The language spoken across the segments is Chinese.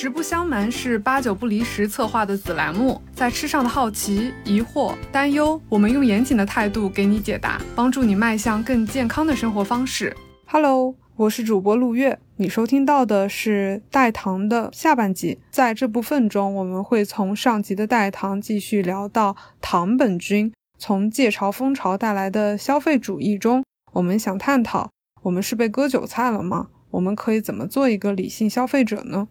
实不相瞒，是八九不离十策划的子栏目，在吃上的好奇、疑惑、担忧，我们用严谨的态度给你解答，帮助你迈向更健康的生活方式。Hello，我是主播陆月，你收听到的是代糖的下半集。在这部分中，我们会从上集的代糖继续聊到糖本菌，从借潮风潮带来的消费主义中，我们想探讨：我们是被割韭菜了吗？我们可以怎么做一个理性消费者呢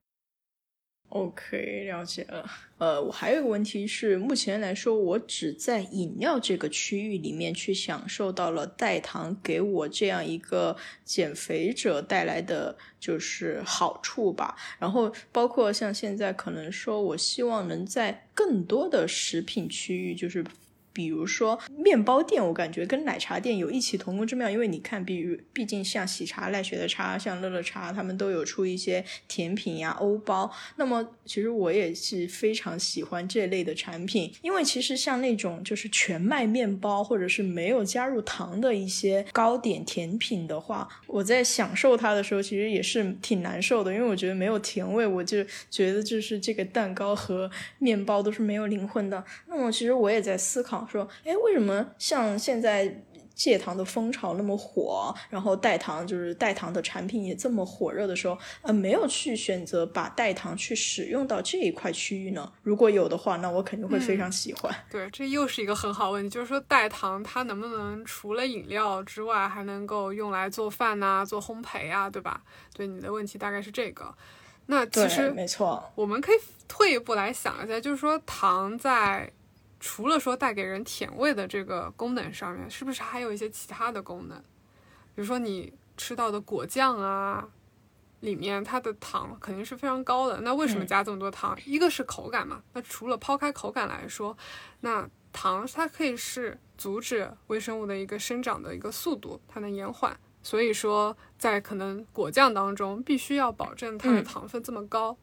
？OK，了解了。呃，我还有一个问题是，目前来说，我只在饮料这个区域里面去享受到了代糖给我这样一个减肥者带来的就是好处吧。然后，包括像现在可能说，我希望能在更多的食品区域，就是。比如说面包店，我感觉跟奶茶店有异曲同工之妙，因为你看，比如毕竟像喜茶、奈雪的茶，像乐乐茶，他们都有出一些甜品呀、欧包。那么其实我也是非常喜欢这类的产品，因为其实像那种就是全麦面包，或者是没有加入糖的一些糕点甜品的话，我在享受它的时候，其实也是挺难受的，因为我觉得没有甜味，我就觉得就是这个蛋糕和面包都是没有灵魂的。那么其实我也在思考。说，哎，为什么像现在戒糖的风潮那么火，然后代糖就是代糖的产品也这么火热的时候，呃，没有去选择把代糖去使用到这一块区域呢？如果有的话，那我肯定会非常喜欢。对，这又是一个很好问题，就是说代糖它能不能除了饮料之外，还能够用来做饭呐、做烘焙啊，对吧？对，你的问题大概是这个。那其实没错，我们可以退一步来想一下，就是说糖在。除了说带给人甜味的这个功能上面，是不是还有一些其他的功能？比如说你吃到的果酱啊，里面它的糖肯定是非常高的。那为什么加这么多糖？一个是口感嘛。那除了抛开口感来说，那糖它可以是阻止微生物的一个生长的一个速度，它能延缓。所以说，在可能果酱当中，必须要保证它的糖分这么高。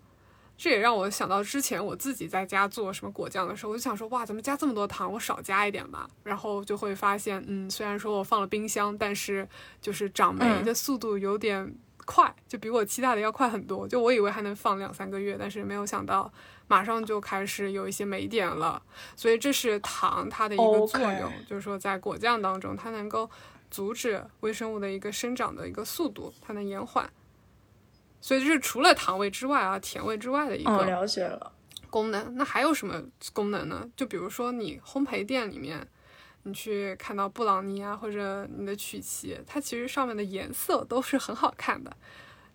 这也让我想到之前我自己在家做什么果酱的时候，我就想说，哇，怎么加这么多糖？我少加一点吧。然后就会发现，嗯，虽然说我放了冰箱，但是就是长霉的速度有点快，就比我期待的要快很多。就我以为还能放两三个月，但是没有想到马上就开始有一些霉点了。所以这是糖它的一个作用，就是说在果酱当中，它能够阻止微生物的一个生长的一个速度，它能延缓。所以就是除了糖味之外啊，甜味之外的一个了解了功能。那还有什么功能呢？就比如说你烘焙店里面，你去看到布朗尼啊，或者你的曲奇，它其实上面的颜色都是很好看的，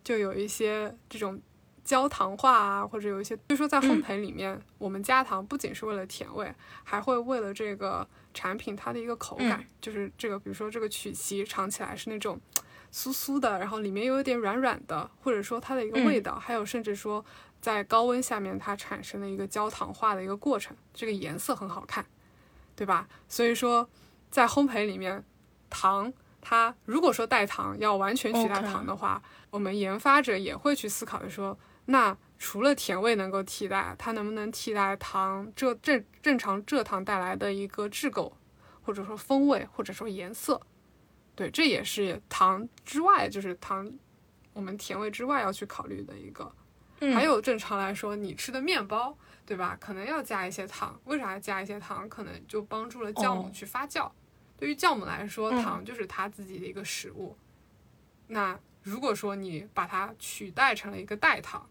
就有一些这种焦糖化啊，或者有一些。所以说在烘焙里面，我们加糖不仅是为了甜味，还会为了这个产品它的一个口感，就是这个，比如说这个曲奇尝起来是那种。酥酥的，然后里面又有点软软的，或者说它的一个味道，还有甚至说在高温下面它产生的一个焦糖化的一个过程，这个颜色很好看，对吧？所以说在烘焙里面，糖它如果说代糖要完全取代糖的话，我们研发者也会去思考的说，那除了甜味能够替代，它能不能替代糖蔗正正常蔗糖带来的一个质构，或者说风味，或者说颜色？对，这也是糖之外，就是糖，我们甜味之外要去考虑的一个。还有正常来说，你吃的面包，对吧？可能要加一些糖。为啥加一些糖？可能就帮助了酵母去发酵。对于酵母来说，糖就是它自己的一个食物。那如果说你把它取代成了一个代糖，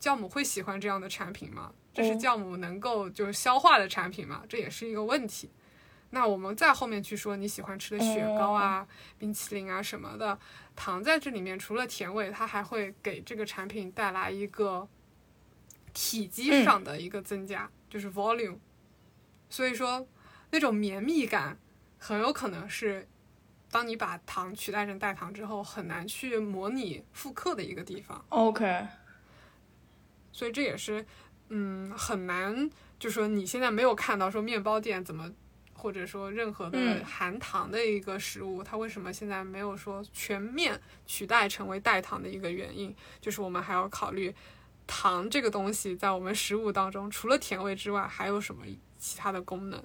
酵母会喜欢这样的产品吗？这是酵母能够就是消化的产品吗？这也是一个问题。那我们再后面去说你喜欢吃的雪糕啊、冰淇淋啊什么的，糖在这里面除了甜味，它还会给这个产品带来一个体积上的一个增加，就是 volume。所以说那种绵密感很有可能是当你把糖取代成代糖之后，很难去模拟复刻的一个地方。OK。所以这也是嗯很难，就是说你现在没有看到说面包店怎么。或者说任何的含糖的一个食物，它为什么现在没有说全面取代成为代糖的一个原因，就是我们还要考虑糖这个东西在我们食物当中除了甜味之外还有什么其他的功能？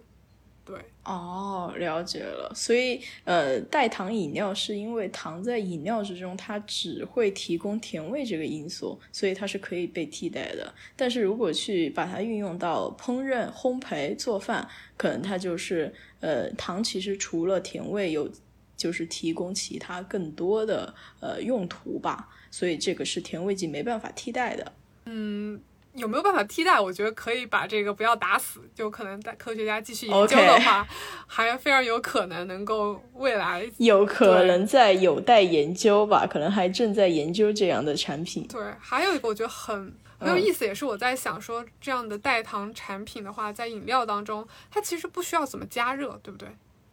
对，哦，了解了。所以，呃，代糖饮料是因为糖在饮料之中，它只会提供甜味这个因素，所以它是可以被替代的。但是如果去把它运用到烹饪、烘焙、做饭，可能它就是，呃，糖其实除了甜味，有就是提供其他更多的呃用途吧。所以这个是甜味剂没办法替代的。嗯。有没有办法替代？我觉得可以把这个不要打死，就可能在科学家继续研究的话，还非常有可能能够未来有可能在有待研究吧，可能还正在研究这样的产品。对，还有一个我觉得很很有意思，也是我在想说，这样的代糖产品的话，在饮料当中，它其实不需要怎么加热，对不对？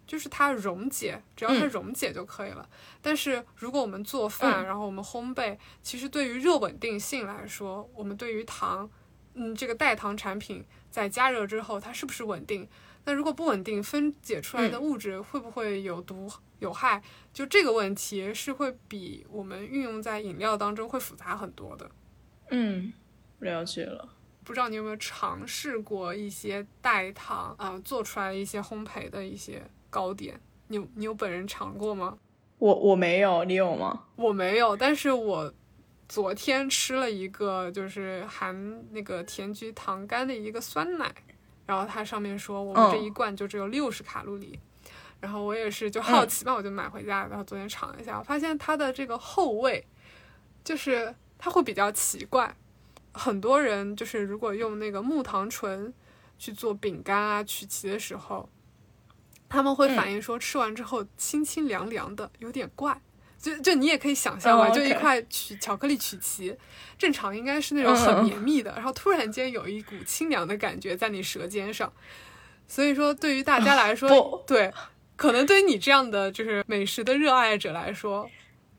就是它溶解，只要它溶解就可以了。但是如果我们做饭，然后我们烘焙，其实对于热稳定性来说，我们对于糖，嗯，这个代糖产品在加热之后，它是不是稳定？那如果不稳定，分解出来的物质会不会有毒有害？就这个问题是会比我们运用在饮料当中会复杂很多的。嗯，了解了。不知道你有没有尝试过一些代糖啊做出来一些烘焙的一些。糕点，你你有本人尝过吗？我我没有，你有吗？我没有，但是我昨天吃了一个就是含那个甜菊糖苷的一个酸奶，然后它上面说我们这一罐就只有六十卡路里，然后我也是就好奇嘛，我就买回家，然后昨天尝一下，我发现它的这个后味就是它会比较奇怪，很多人就是如果用那个木糖醇去做饼干啊曲奇的时候。他们会反映说，吃完之后清清凉凉的，有点怪。就就你也可以想象嘛，就一块曲巧克力曲奇，正常应该是那种很绵密的，然后突然间有一股清凉的感觉在你舌尖上。所以说，对于大家来说，对，可能对于你这样的就是美食的热爱者来说，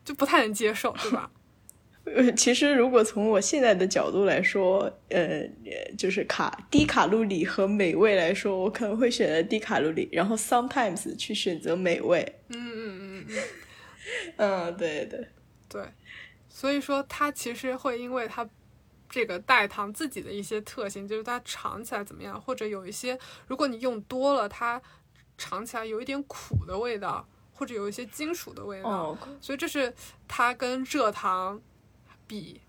就不太能接受，对吧？呃，其实如果从我现在的角度来说，呃，就是卡低卡路里和美味来说，我可能会选择低卡路里，然后 sometimes 去选择美味。嗯嗯嗯嗯，嗯，对对对，所以说它其实会因为它这个代糖自己的一些特性，就是它尝起来怎么样，或者有一些如果你用多了，它尝起来有一点苦的味道，或者有一些金属的味道，所以这是它跟蔗糖。比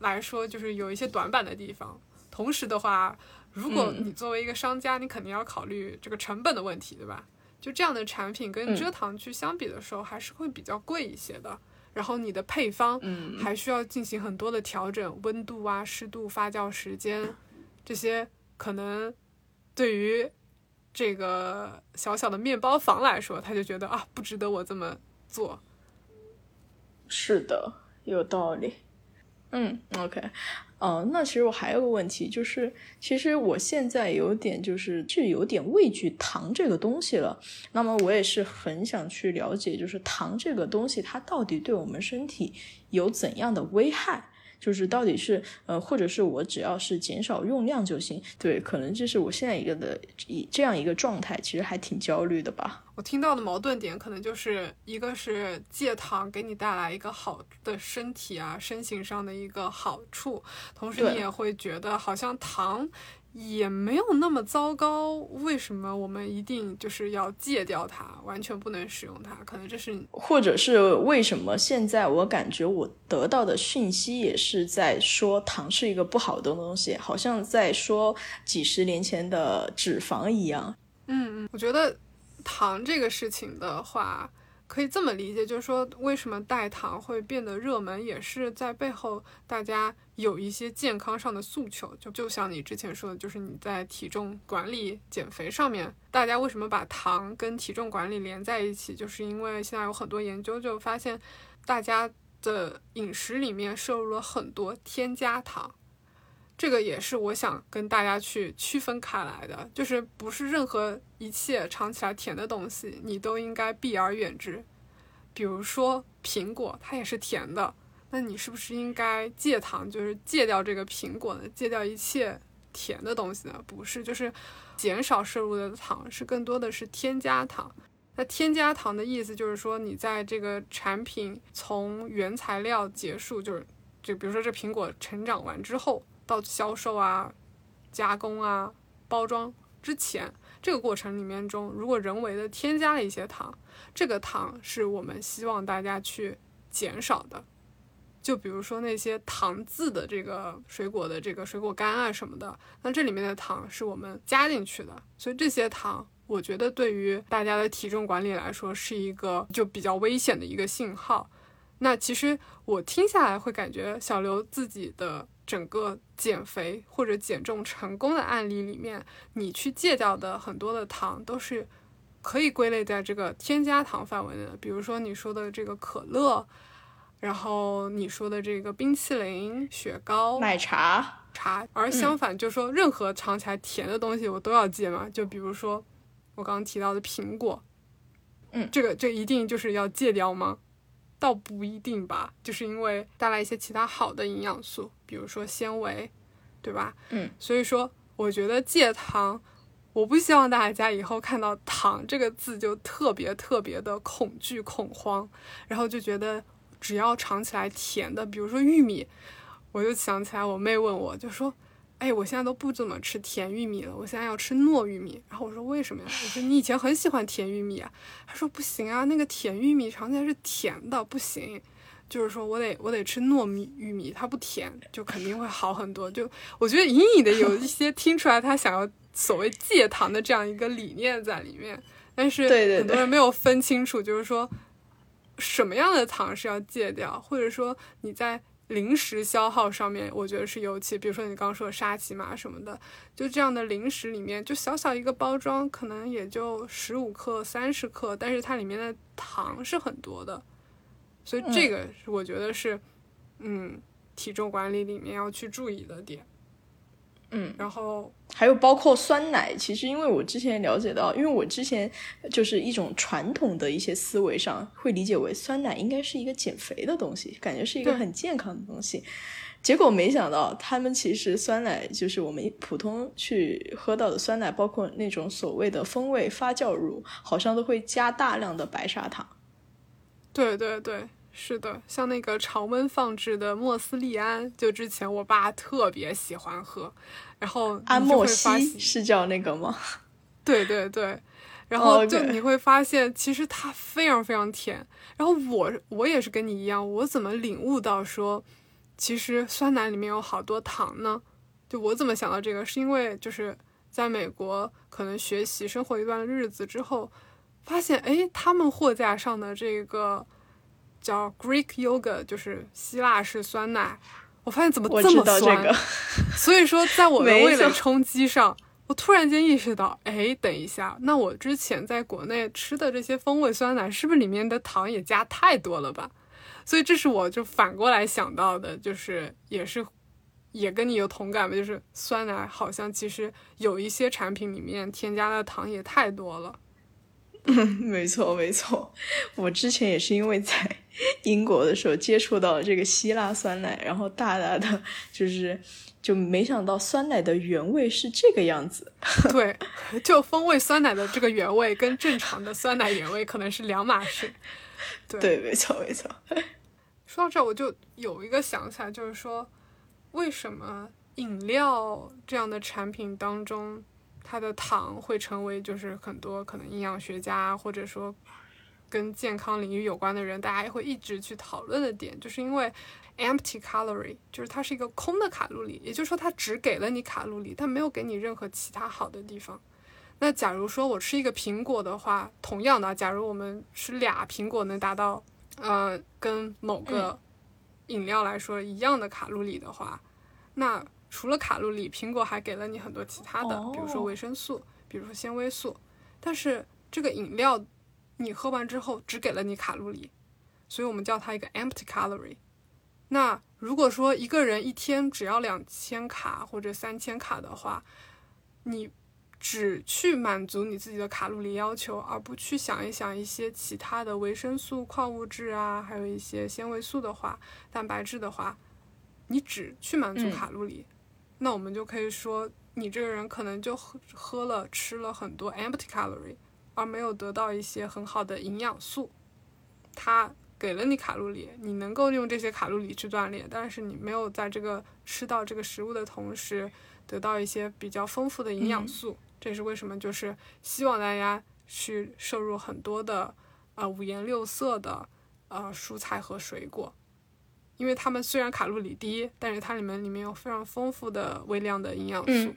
来说，就是有一些短板的地方。同时的话，如果你作为一个商家，你肯定要考虑这个成本的问题，对吧？就这样的产品跟蔗糖去相比的时候，还是会比较贵一些的。然后你的配方，还需要进行很多的调整，温度啊、湿度、发酵时间这些，可能对于这个小小的面包房来说，他就觉得啊，不值得我这么做。是的。有道理，嗯，OK，哦，那其实我还有个问题，就是其实我现在有点就是就有点畏惧糖这个东西了。那么我也是很想去了解，就是糖这个东西它到底对我们身体有怎样的危害。就是到底是呃，或者是我只要是减少用量就行，对，可能这是我现在一个的以这样一个状态，其实还挺焦虑的吧。我听到的矛盾点可能就是一个是戒糖给你带来一个好的身体啊身形上的一个好处，同时你也会觉得好像糖。也没有那么糟糕，为什么我们一定就是要戒掉它，完全不能使用它？可能这是，或者是为什么现在我感觉我得到的讯息也是在说糖是一个不好的东西，好像在说几十年前的脂肪一样。嗯嗯，我觉得糖这个事情的话。可以这么理解，就是说，为什么代糖会变得热门，也是在背后大家有一些健康上的诉求。就就像你之前说的，就是你在体重管理、减肥上面，大家为什么把糖跟体重管理连在一起？就是因为现在有很多研究就发现，大家的饮食里面摄入了很多添加糖。这个也是我想跟大家去区分开来的，就是不是任何一切尝起来甜的东西，你都应该避而远之。比如说苹果，它也是甜的，那你是不是应该戒糖，就是戒掉这个苹果呢？戒掉一切甜的东西呢？不是，就是减少摄入的糖，是更多的是添加糖。那添加糖的意思就是说，你在这个产品从原材料结束，就是就比如说这苹果成长完之后。到销售啊、加工啊、包装之前，这个过程里面中，如果人为的添加了一些糖，这个糖是我们希望大家去减少的。就比如说那些糖渍的这个水果的这个水果干啊什么的，那这里面的糖是我们加进去的，所以这些糖，我觉得对于大家的体重管理来说是一个就比较危险的一个信号。那其实我听下来会感觉小刘自己的整个减肥或者减重成功的案例里面，你去戒掉的很多的糖都是可以归类在这个添加糖范围内的，比如说你说的这个可乐。然后你说的这个冰淇淋、雪糕、奶茶、茶，而相反，就说任何尝起来甜的东西我都要戒嘛。就比如说我刚刚提到的苹果，嗯，这个这一定就是要戒掉吗？倒不一定吧，就是因为带来一些其他好的营养素，比如说纤维，对吧？嗯，所以说我觉得戒糖，我不希望大家以后看到“糖”这个字就特别特别的恐惧恐慌，然后就觉得。只要尝起来甜的，比如说玉米，我就想起来我妹问我，就说：“哎，我现在都不怎么吃甜玉米了，我现在要吃糯玉米。”然后我说：“为什么呀？”我说：“你以前很喜欢甜玉米啊。”她说：“不行啊，那个甜玉米尝起来是甜的，不行。就是说我得我得吃糯米玉米，它不甜，就肯定会好很多。”就我觉得隐隐的有一些听出来，他想要所谓戒糖的这样一个理念在里面，但是很多人没有分清楚，就是说。什么样的糖是要戒掉，或者说你在零食消耗上面，我觉得是尤其，比如说你刚刚说的沙琪玛什么的，就这样的零食里面，就小小一个包装，可能也就十五克、三十克，但是它里面的糖是很多的，所以这个是我觉得是，嗯，体重管理里面要去注意的点。嗯，然后还有包括酸奶，其实因为我之前了解到，因为我之前就是一种传统的一些思维上会理解为酸奶应该是一个减肥的东西，感觉是一个很健康的东西，结果没想到他们其实酸奶就是我们普通去喝到的酸奶，包括那种所谓的风味发酵乳，好像都会加大量的白砂糖。对对对。是的，像那个常温放置的莫斯利安，就之前我爸特别喜欢喝，然后安莫西是叫那个吗？对对对，然后就你会发现，其实它非常非常甜。然后我我也是跟你一样，我怎么领悟到说，其实酸奶里面有好多糖呢？就我怎么想到这个，是因为就是在美国可能学习生活一段日子之后，发现哎，他们货架上的这个。叫 Greek yogurt，就是希腊式酸奶。我发现怎么这么酸？所以说，在我的味蕾冲击上，我突然间意识到，哎，等一下，那我之前在国内吃的这些风味酸奶，是不是里面的糖也加太多了吧？所以这是我就反过来想到的，就是也是也跟你有同感吧，就是酸奶好像其实有一些产品里面添加的糖也太多了。嗯，没错没错，我之前也是因为在英国的时候接触到了这个希腊酸奶，然后大大的就是就没想到酸奶的原味是这个样子。对，就风味酸奶的这个原味跟正常的酸奶原味可能是两码事。对，没错没错。说到这，我就有一个想起来，就是说为什么饮料这样的产品当中。它的糖会成为就是很多可能营养学家或者说跟健康领域有关的人，大家也会一直去讨论的点，就是因为 empty calorie，就是它是一个空的卡路里，也就是说它只给了你卡路里，它没有给你任何其他好的地方。那假如说我吃一个苹果的话，同样的，假如我们吃俩苹果能达到呃跟某个饮料来说一样的卡路里的话，那。除了卡路里，苹果还给了你很多其他的，比如说维生素，比如说纤维素。但是这个饮料，你喝完之后只给了你卡路里，所以我们叫它一个 empty calorie。那如果说一个人一天只要两千卡或者三千卡的话，你只去满足你自己的卡路里要求，而不去想一想一些其他的维生素、矿物质啊，还有一些纤维素的话，蛋白质的话，你只去满足卡路里。那我们就可以说，你这个人可能就喝喝了吃了很多 empty calorie，而没有得到一些很好的营养素。它给了你卡路里，你能够用这些卡路里去锻炼，但是你没有在这个吃到这个食物的同时，得到一些比较丰富的营养素。这也是为什么就是希望大家去摄入很多的呃五颜六色的呃蔬菜和水果，因为它们虽然卡路里低，但是它里面里面有非常丰富的微量的营养素。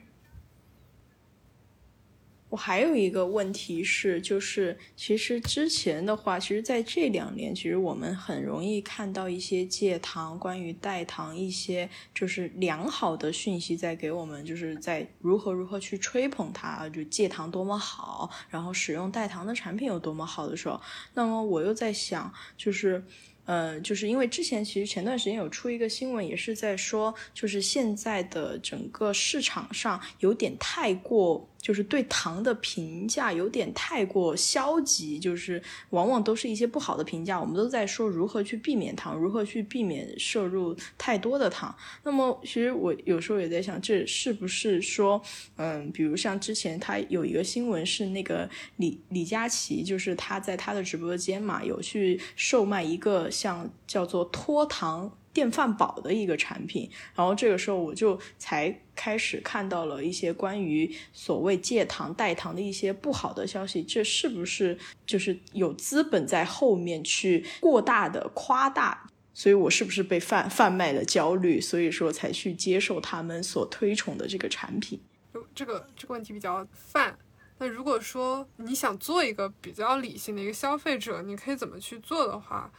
我还有一个问题是，就是其实之前的话，其实在这两年，其实我们很容易看到一些戒糖、关于代糖一些就是良好的讯息在给我们，就是在如何如何去吹捧它，就戒糖多么好，然后使用代糖的产品有多么好的时候，那么我又在想，就是。呃，就是因为之前其实前段时间有出一个新闻，也是在说，就是现在的整个市场上有点太过。就是对糖的评价有点太过消极，就是往往都是一些不好的评价。我们都在说如何去避免糖，如何去避免摄入太多的糖。那么，其实我有时候也在想，这是不是说，嗯，比如像之前他有一个新闻是那个李李佳琦，就是他在他的直播间嘛，有去售卖一个像叫做脱糖。电饭煲的一个产品，然后这个时候我就才开始看到了一些关于所谓戒糖代糖的一些不好的消息，这是不是就是有资本在后面去过大的夸大？所以我是不是被贩贩卖了焦虑？所以说才去接受他们所推崇的这个产品？就这个这个问题比较泛。那如果说你想做一个比较理性的一个消费者，你可以怎么去做的话，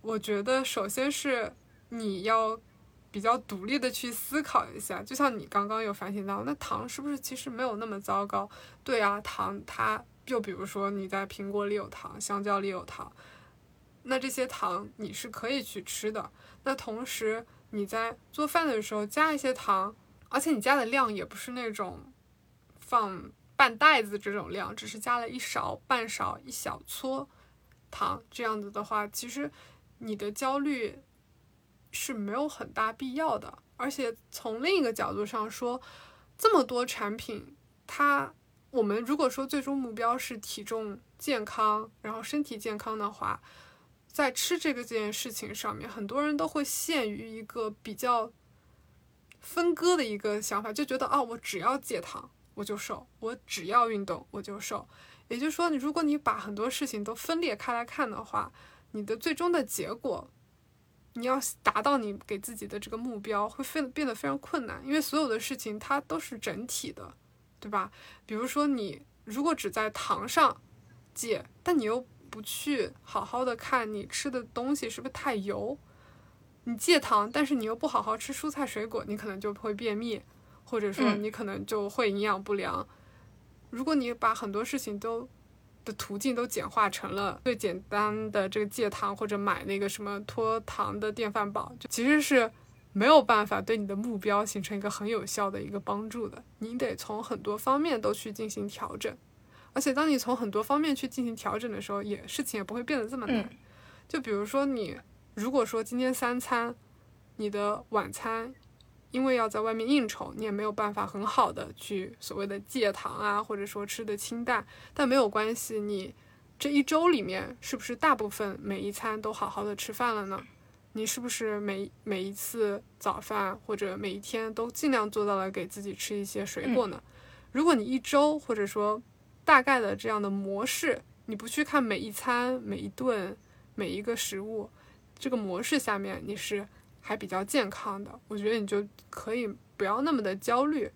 我觉得首先是。你要比较独立的去思考一下，就像你刚刚有反省到，那糖是不是其实没有那么糟糕？对啊，糖它就比如说你在苹果里有糖，香蕉里有糖，那这些糖你是可以去吃的。那同时你在做饭的时候加一些糖，而且你加的量也不是那种放半袋子这种量，只是加了一勺、半勺、一小撮糖，这样子的话，其实你的焦虑。是没有很大必要的，而且从另一个角度上说，这么多产品，它我们如果说最终目标是体重健康，然后身体健康的话，在吃这个件事情上面，很多人都会陷于一个比较分割的一个想法，就觉得啊，我只要戒糖我就瘦，我只要运动我就瘦。也就是说，你如果你把很多事情都分裂开来看的话，你的最终的结果。你要达到你给自己的这个目标，会非变得非常困难，因为所有的事情它都是整体的，对吧？比如说你如果只在糖上戒，但你又不去好好的看你吃的东西是不是太油，你戒糖，但是你又不好好吃蔬菜水果，你可能就会便秘，或者说你可能就会营养不良。如果你把很多事情都的途径都简化成了最简单的这个戒糖或者买那个什么脱糖的电饭煲，就其实是没有办法对你的目标形成一个很有效的一个帮助的。你得从很多方面都去进行调整，而且当你从很多方面去进行调整的时候，也事情也不会变得这么难。就比如说你如果说今天三餐，你的晚餐。因为要在外面应酬，你也没有办法很好的去所谓的戒糖啊，或者说吃的清淡。但没有关系，你这一周里面是不是大部分每一餐都好好的吃饭了呢？你是不是每每一次早饭或者每一天都尽量做到了给自己吃一些水果呢？如果你一周或者说大概的这样的模式，你不去看每一餐、每一顿、每一个食物，这个模式下面你是。还比较健康的，我觉得你就可以不要那么的焦虑，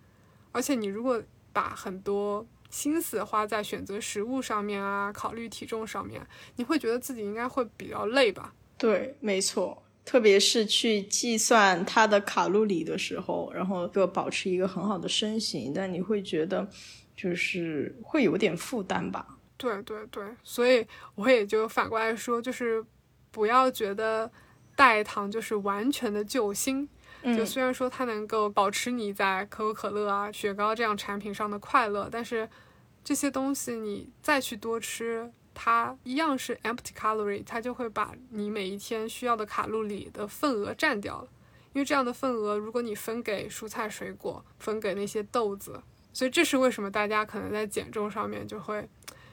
而且你如果把很多心思花在选择食物上面啊，考虑体重上面，你会觉得自己应该会比较累吧？对，没错，特别是去计算它的卡路里的时候，然后就保持一个很好的身形，但你会觉得就是会有点负担吧？对对对，所以我也就反过来说，就是不要觉得。代糖就是完全的救星，就虽然说它能够保持你在可口可乐啊、雪糕这样产品上的快乐，但是这些东西你再去多吃，它一样是 empty calorie，它就会把你每一天需要的卡路里的份额占掉了。因为这样的份额，如果你分给蔬菜水果，分给那些豆子，所以这是为什么大家可能在减重上面就会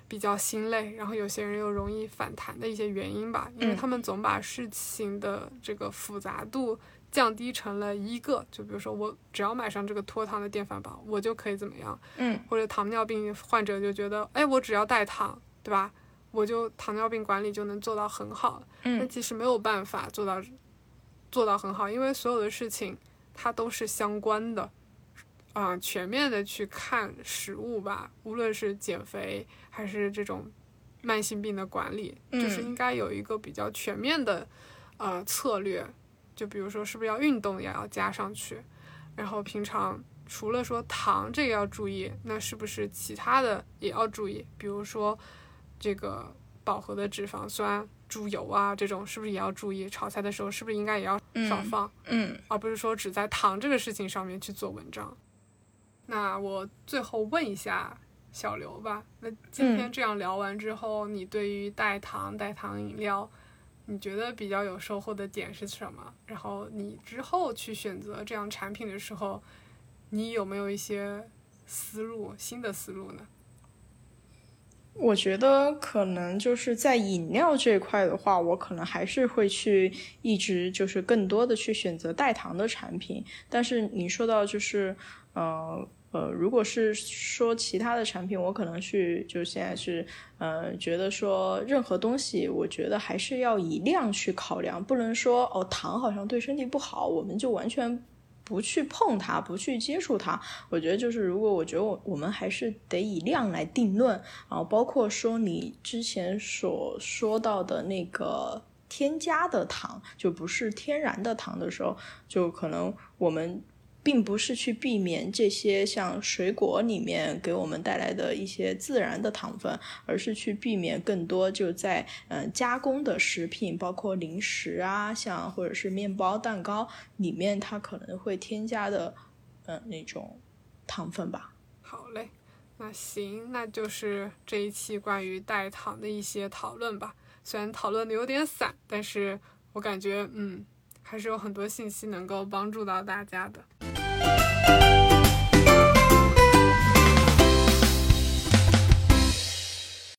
比较心累，然后有些人又容易反弹的一些原因吧，因为他们总把事情的这个复杂度降低成了一个，就比如说我只要买上这个脱糖的电饭煲，我就可以怎么样，嗯，或者糖尿病患者就觉得，哎，我只要代糖，对吧？我就糖尿病管理就能做到很好，嗯，其实没有办法做到做到很好，因为所有的事情它都是相关的。啊，全面的去看食物吧，无论是减肥还是这种慢性病的管理，就是应该有一个比较全面的呃策略。就比如说，是不是要运动也要加上去？然后平常除了说糖这个要注意，那是不是其他的也要注意？比如说这个饱和的脂肪酸、猪油啊这种，是不是也要注意？炒菜的时候是不是应该也要少放？嗯，而不是说只在糖这个事情上面去做文章。那我最后问一下小刘吧，那今天这样聊完之后，你对于代糖、代糖饮料，你觉得比较有收获的点是什么？然后你之后去选择这样产品的时候，你有没有一些思路、新的思路呢？我觉得可能就是在饮料这块的话，我可能还是会去一直就是更多的去选择代糖的产品。但是你说到就是，呃。呃，如果是说其他的产品，我可能去就现在是，呃，觉得说任何东西，我觉得还是要以量去考量，不能说哦，糖好像对身体不好，我们就完全不去碰它，不去接触它。我觉得就是，如果我觉得我我们还是得以量来定论，然后包括说你之前所说到的那个添加的糖，就不是天然的糖的时候，就可能我们。并不是去避免这些像水果里面给我们带来的一些自然的糖分，而是去避免更多就在嗯加工的食品，包括零食啊，像或者是面包、蛋糕里面它可能会添加的嗯那种糖分吧。好嘞，那行，那就是这一期关于代糖的一些讨论吧。虽然讨论的有点散，但是我感觉嗯。还是有很多信息能够帮助到大家的。Thank you.